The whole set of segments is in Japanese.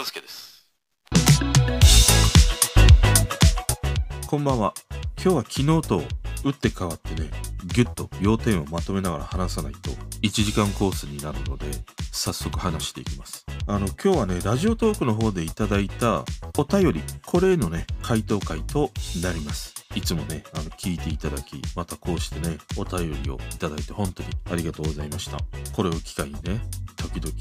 大輔ですこんばんは。今日は昨日と打って変わってね、ぎゅっと要点をまとめながら話さないと1時間コースになるので、早速話していきます。あの、今日はね、ラジオトークの方でいただいたお便り、これへのね、回答回となります。いつもね、あの、聞いていただき、またこうしてね、お便りをいただいて本当にありがとうございました。これを機会にね、時々、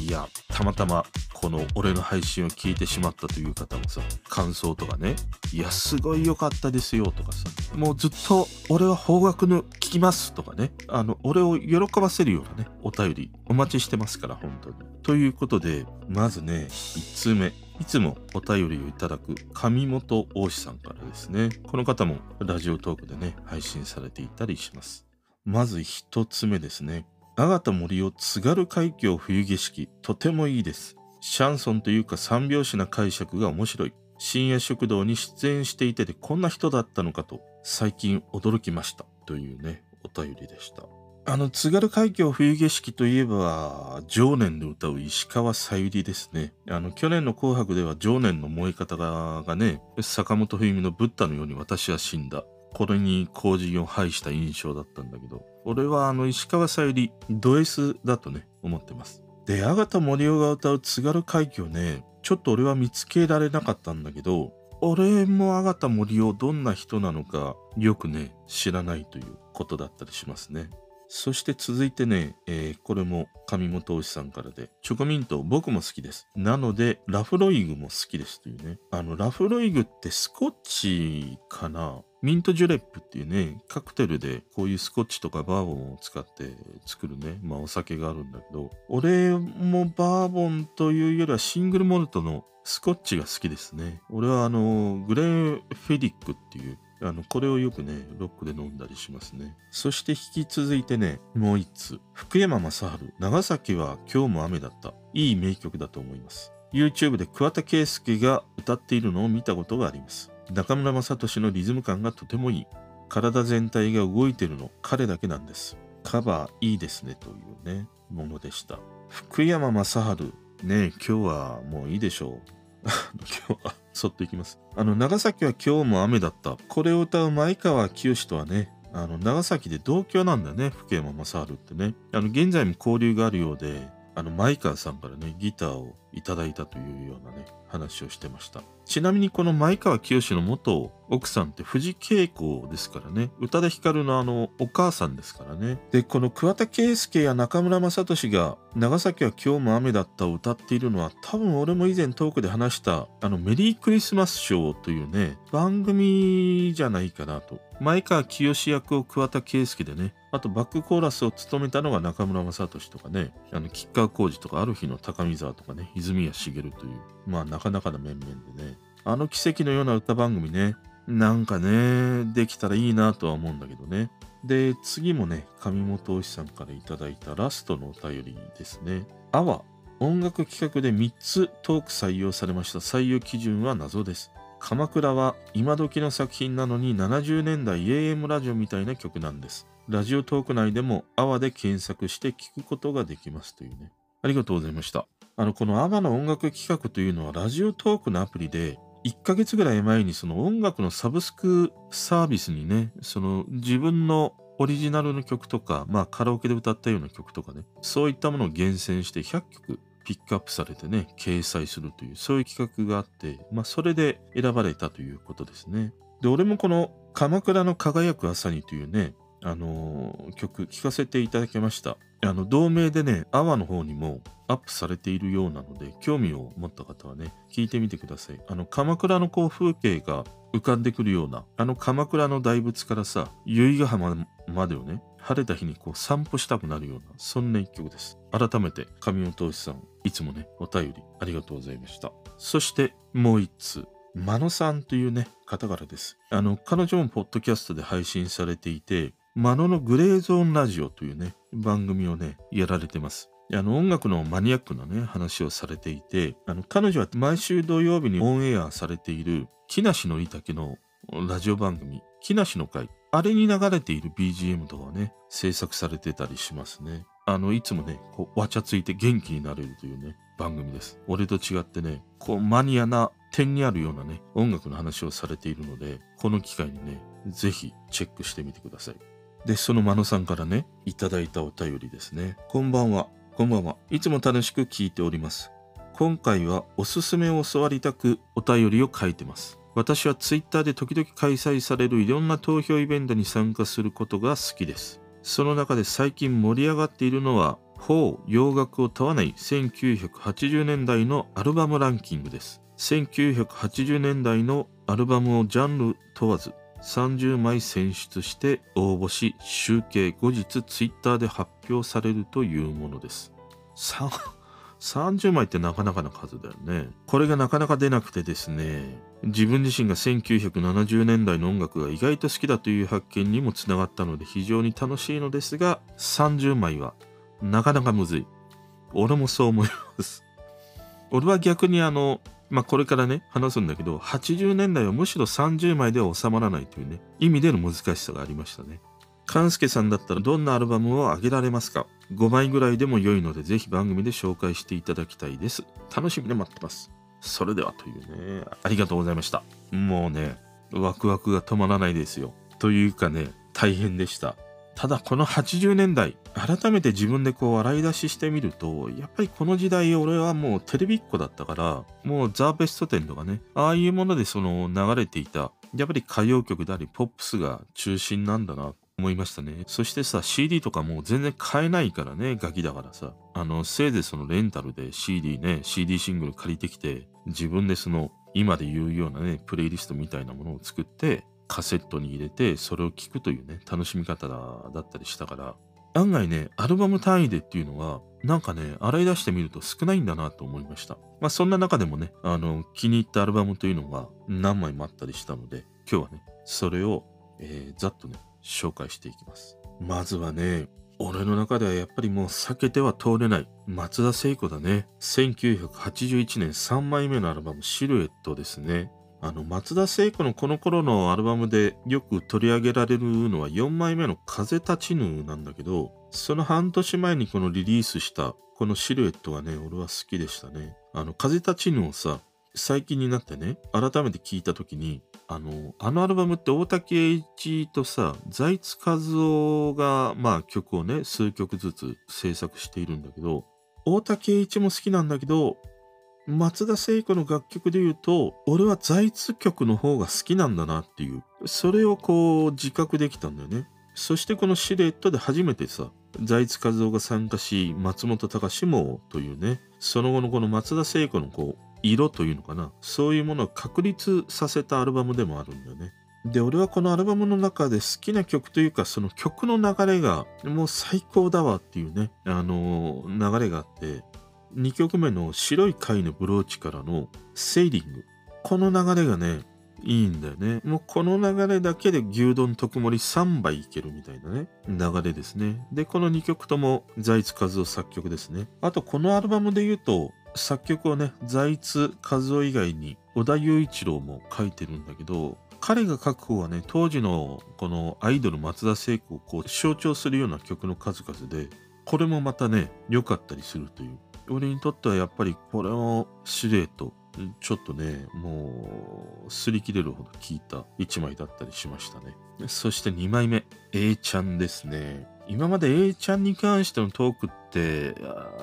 いや、たまたまこの俺の配信を聞いてしまったという方もさ、感想とかね、いや、すごい良かったですよとかさ、もうずっと俺は方角の聞きますとかね、あの、俺を喜ばせるようなね、お便りお待ちしてますから、本当に。ということで、まずね、1通目。いつもお便りをいただく上本大志さんからですね。この方もラジオトークでね、拍信されていたりします。まず一つ目ですね。阿形森を津軽海峡冬景色、とてもいいです。シャンソンというか三拍子な解釈が面白い。深夜食堂に出演していてでこんな人だったのかと最近驚きました。というね、お便りでした。あの、津軽海峡冬景色といえば、常年で歌う石川さゆりですね。あの、去年の紅白では常年の燃え方ががね、坂本冬美のブッダのように私は死んだ。これに後陣を排した印象だったんだけど、俺はあの石川さゆり、ド S だとね、思ってます。で、阿形森生が歌う津軽海峡ね、ちょっと俺は見つけられなかったんだけど、俺も阿形森生どんな人なのかよくね、知らないということだったりしますね。そして続いてね、えーこれも上本推しさんからで、チョコミント僕も好きです。なので、ラフロイグも好きですというね。あの、ラフロイグってスコッチかな？ミントジュレップっていうね、カクテルでこういうスコッチとかバーボンを使って作るね、まあお酒があるんだけど、俺もバーボンというよりはシングルモルトのスコッチが好きですね。俺はあの、グレーフェディックっていうあの、これをよくね、ロックで飲んだりしますね。そして引き続いてね、もう一つ。福山雅治、長崎は今日も雨だった。いい名曲だと思います。YouTube で桑田佳祐が歌っているのを見たことがあります。中村雅俊のリズム感がとてもいい。体全体が動いてるの彼だけなんです。カバーいいですねというね、ものでした。福山雅治、ね、今日はもういいでしょう。今日は、そっといきます。あの、長崎は今日も雨だった。これを歌う前川清とはね、あの、長崎で同居なんだね、福山雅治ってね。あの、現在も交流があるようで、あの、前川さんからね、ギターをいただいたというようなね、話をしてました。ちなみにこの前川清の元奥さんって藤恵子ですからね。宇多田ヒカルのあのお母さんですからね。で、この桑田佳祐や中村雅俊が長崎は今日も雨だったを歌っているのは多分俺も以前トークで話したあのメリークリスマスショーというね、番組じゃないかなと。前川清役を桑田佳祐でね、あとバックコーラスを務めたのが中村雅俊とかね、あの吉川浩司とかある日の高見沢とかね、泉谷しげるという、まあなかなかな面々でね、あの奇跡のような歌番組ね、なんかね、できたらいいなとは思うんだけどね。で、次もね、上本推しさんからいただいたラストのお便りですね。あわ、音楽企画で3つトーク採用されました採用基準は謎です。鎌倉は今時の作品なのに70年代 AM ラジオみたいな曲なんです。ラジオトーク内でもアワで検索して聞くことができますというね。ありがとうございました。あの、このアワの音楽企画というのはラジオトークのアプリで1ヶ月ぐらい前にその音楽のサブスクサービスにね、その自分のオリジナルの曲とか、まあカラオケで歌ったような曲とかね、そういったものを厳選して100曲ピックアップされてね、掲載するという、そういう企画があって、まあそれで選ばれたということですね。で、俺もこの鎌倉の輝く朝にというね、あのー曲聴かせていただきました。あの、同名でね、アワの方にもアップされているようなので、興味を持った方はね、聞いてみてください。あの、鎌倉のこう風景が浮かんでくるような、あの鎌倉の大仏からさ、由比ヶ浜までをね、晴れた日にこう散歩したくなるような、そんな一曲です。改めて、上本推しさん、いつもね、お便りありがとうございました。そして、もう一通。マノさんというね、方からです。あの、彼女もポッドキャストで配信されていて、マノのグレーゾーンラジオというね、番組をね、やられてます。あの音楽のマニアックなね、話をされていて、あの彼女は毎週土曜日にオンエアされている木梨憲武のラジオ番組、木梨の会、あれに流れている BGM とかはね、制作されてたりしますね。あの、いつもね、こう、わちゃついて元気になれるというね、番組です。俺と違ってね、こうマニアな点にあるようなね、音楽の話をされているので、この機会にね、ぜひチェックしてみてください。で、その真野さんからね、いただいたお便りですね。こんばんは。こんばんは。いつも楽しく聞いております。今回はおすすめを教わりたくお便りを書いてます。私はツイッターで時々開催されるいろんな投票イベントに参加することが好きです。その中で最近盛り上がっているのは、法、洋楽を問わない1980年代のアルバムランキングです。1980年代のアルバムをジャンル問わず30枚選出して応募し集計後日ツイッターで発表されるというものです。30枚ってなかなかな数だよね。これがなかなか出なくてですね、自分自身が1970年代の音楽が意外と好きだという発見にもつながったので非常に楽しいのですが、30枚はなかなかむずい。俺もそう思います。俺は逆にあの、まあ、これからね、話すんだけど、80年代はむしろ30枚では収まらないというね、意味での難しさがありましたね。勘介さんだったらどんなアルバムをあげられますか ?5 枚ぐらいでも良いので、ぜひ番組で紹介していただきたいです。楽しみで待ってます。それではというね、ありがとうございました。もうね、ワクワクが止まらないですよ。というかね、大変でした。ただこの80年代、改めて自分でこう洗い出ししてみると、やっぱりこの時代俺はもうテレビっ子だったから、もうザ・ベスト10とかね、ああいうものでその流れていた、やっぱり歌謡曲でありポップスが中心なんだな思いましたね。そしてさ、CD とかもう全然買えないからね、ガキだからさ。あの、せいぜいそのレンタルで CD ね、CD シングル借りてきて、自分でその、今で言うようなね、プレイリストみたいなものを作って、カセットに入れてそれを聴くというね楽しみ方だったりしたから。案外ねアルバム単位でっていうのはなんかね洗い出してみると少ないんだなと思いました。まあそんな中でもねあの気に入ったアルバムというのが何枚もあったりしたので今日はねそれを、えー、ざっとね紹介していきます。まずはね俺の中ではやっぱりもう避けては通れない松田聖子だね。1981年3枚目のアルバムシルエットですね。あの、松田聖子のこの頃のアルバムでよく取り上げられるのは4枚目の風立ちぬなんだけど、その半年前にこのリリースしたこのシルエットがね、俺は好きでしたね。あの、風立ちぬをさ、最近になってね、改めて聞いた時に、あの、あのアルバムって大竹栄一とさ、財津和夫が、まあ曲をね、数曲ずつ制作しているんだけど、大竹栄一も好きなんだけど、松田聖子の楽曲で言うと、俺は財津曲の方が好きなんだなっていう、それをこう自覚できたんだよね。そしてこのシルエットで初めてさ、財津和夫が参加し、松本隆もというね、その後のこの松田聖子のこう、色というのかな、そういうものを確立させたアルバムでもあるんだよね。で、俺はこのアルバムの中で好きな曲というか、その曲の流れがもう最高だわっていうね、あのー、流れがあって、2曲目の白い貝のブローチからのセイリング。この流れがね、いいんだよね。もうこの流れだけで牛丼特盛3杯いけるみたいなね、流れですね。で、この2曲とも財津和夫作曲ですね。あとこのアルバムで言うと、作曲をね、財津和夫以外に小田雄一郎も書いてるんだけど、彼が書く方はね、当時のこのアイドル松田聖子をこう象徴するような曲の数々で、これもまたね、良かったりするという俺にとってはやっぱりこれのシルエット、ちょっとね、もう、擦り切れるほど効いた1枚だったりしましたね。そして2枚目、A ちゃんですね。今まで A ちゃんに関してのトークって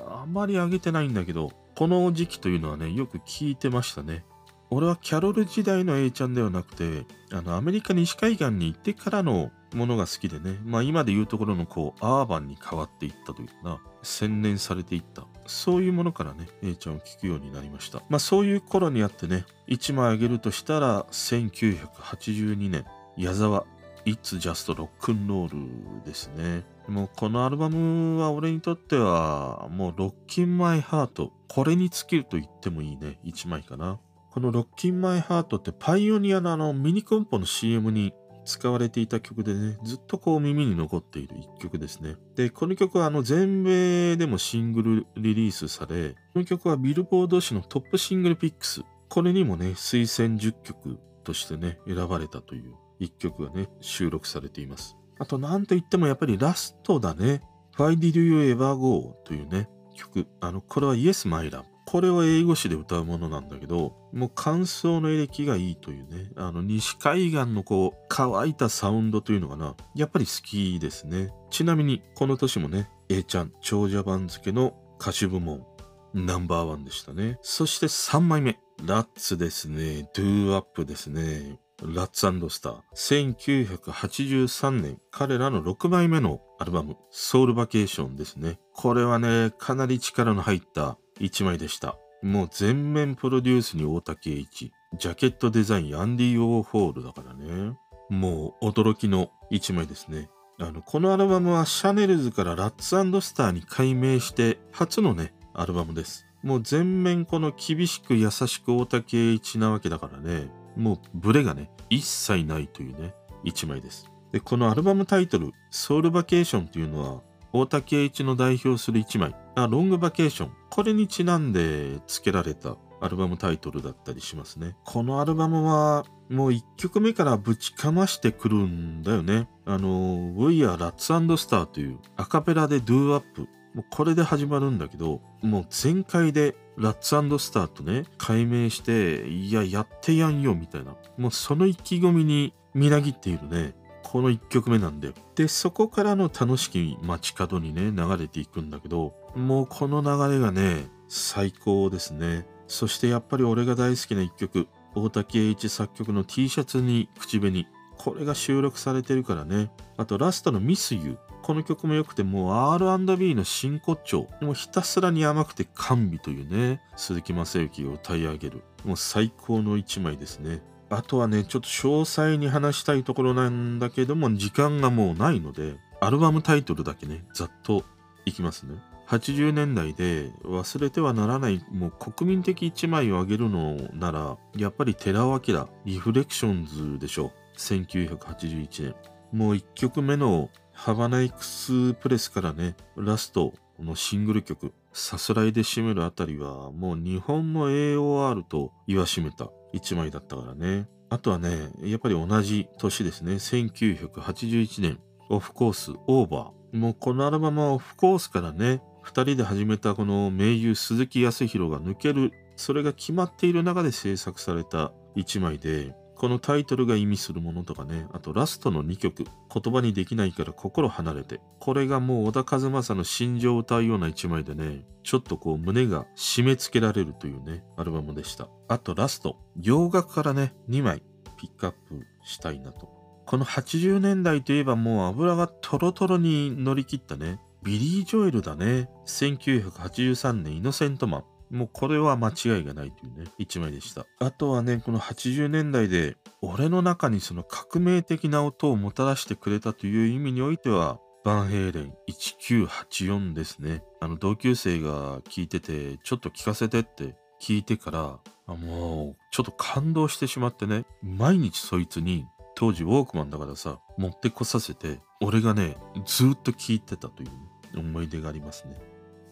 あんまり上げてないんだけど、この時期というのはね、よく聞いてましたね。俺はキャロル時代の A ちゃんではなくて、あの、アメリカ西海岸に行ってからのものが好きでね、まあ今で言うところのこう、アーバンに変わっていったというかな、洗練されていった。そういうものからね、A ちゃんを聞くようになりました。まあそういう頃にあってね、1枚あげるとしたら、1982年、矢沢、It's Just Rock and Roll ですね。もうこのアルバムは俺にとっては、もう Rockin' My Heart、これに尽きると言ってもいいね、1枚かな。この Rockin' My Heart ってパイオニアのあのミニコンポの CM に使われていた曲でね、ずっとこう耳に残っている一曲ですね。で、この曲はあの全米でもシングルリリースされ、この曲はビルボード誌のトップシングルピックス、これにもね、推薦10曲としてね、選ばれたという一曲がね、収録されています。あと、なんといってもやっぱりラストだね。Why Did You Ever Go? というね、曲。あの、これは Yes My Love。これは英語詞で歌うものなんだけど、もう感想のエレキがいいというね、あの西海岸のこう乾いたサウンドというのかな、やっぱり好きですね。ちなみにこの年もね、A ちゃん長者番付の歌手部門ナンバーワンでしたね。そして3枚目、ラッツですね、ドゥーアップですね。ラッツスター。1983年、彼らの6枚目のアルバム、ソウルバケーションですね。これはね、かなり力の入った1枚でした。もう全面プロデュースに大竹栄一。ジャケットデザインアンディ・オーホールだからね。もう驚きの1枚ですね。あの、このアルバムはシャネルズからラッツスターに改名して初のね、アルバムです。もう全面この厳しく優しく大竹栄一なわけだからね。もうブレがね、一切ないというね、一枚です。で、このアルバムタイトル、ソウルバケーションというのは、大竹栄一の代表する一枚、あ、ロングバケーション。これにちなんで付けられたアルバムタイトルだったりしますね。このアルバムは、もう1曲目からぶちかましてくるんだよね。あの、We Are Rats and Star というアカペラで Do Up。もうこれで始まるんだけど、もう全開でラッツスターとね、解明して、いや、やってやんよ、みたいな。もうその意気込みにみなぎっているね。この1曲目なんだよ。で、そこからの楽しき街角にね、流れていくんだけど、もうこの流れがね、最高ですね。そしてやっぱり俺が大好きな1曲、大竹栄一作曲の T シャツに口紅。これが収録されてるからね。あとラストのミスユー。この曲も良くて、もう R&B の真骨頂。もうひたすらに甘くて甘美というね、鈴木雅之が歌い上げる。もう最高の一枚ですね。あとはね、ちょっと詳細に話したいところなんだけども、時間がもうないので、アルバムタイトルだけね、ざっといきますね。80年代で忘れてはならないもう国民的一枚をあげるのならやっぱり寺尾明リフレクションズでしょう1981年もう1曲目のハバナイクスプレスからね、ラストのシングル曲、さすらいで締めるあたりは、もう日本の AOR と言わしめた。一枚だったからね。あとはね、やっぱり同じ年ですね、1981年、オフコース、オーバー。もうこのアルバムはオフコースからね、2人で始めたこの名優鈴木康弘が抜ける、それが決まっている中で制作された一枚で、このタイトルが意味するものとかね、あとラストの2曲、言葉にできないから心離れて、これがもう小田和正の心情を歌うような一枚でね、ちょっとこう胸が締め付けられるというね、アルバムでした。あとラスト、洋楽からね、2枚。ピックアップしたいなと。この80年代といえばもう油がトロトロに乗り切ったね、ビリー・ジョエルだね。1983年。イノセントマン。もうこれは間違いがないというね、一枚でした。あとはね、この80年代で、俺の中にその革命的な音をもたらしてくれたという意味においては、バンヘイレン1984ですね。あの同級生が聞いてて、ちょっと聞かせてって聞いてから、あもうちょっと感動してしまってね、毎日そいつに、当時ウォークマンだからさ、持ってこさせて、俺がね、ずっと聞いてたという、思い出がありますね。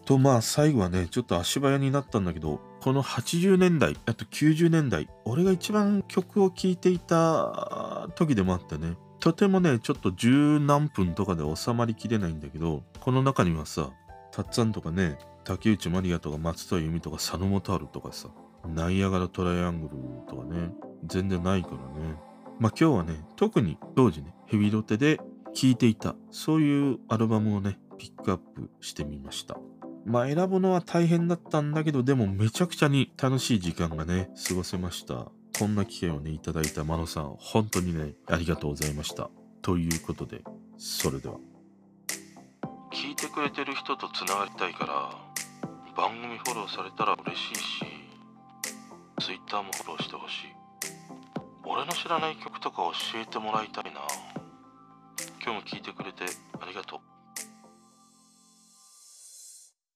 とまあ最後はねちょっと足早になったんだけどこの80年代あと90年代俺が一番曲を聴いていた時でもあってねとてもねちょっと十何分とかで収まりきれないんだけどこの中にはさたっつぁんとかね竹内まりやとか松任谷由実とか佐野元春とかさナイアガラトライアングルとかね全然ないからねまあ今日はね特に当時ねヘビロテで聴いていたそういうアルバムをねピックアップしてみました。まあ選ぶのは大変だったんだけど、でもめちゃくちゃに楽しい時間がね、過ごせました。こんな機会をね、いただいたマノさん、本当にね、ありがとうございました。ということで、それでは。聞いてくれてる人と繋がりたいから、番組フォローされたら嬉しいし、Twitter もフォローしてほしい。俺の知らない曲とか教えてもらいたいな。今日も聞いてくれてありがとう。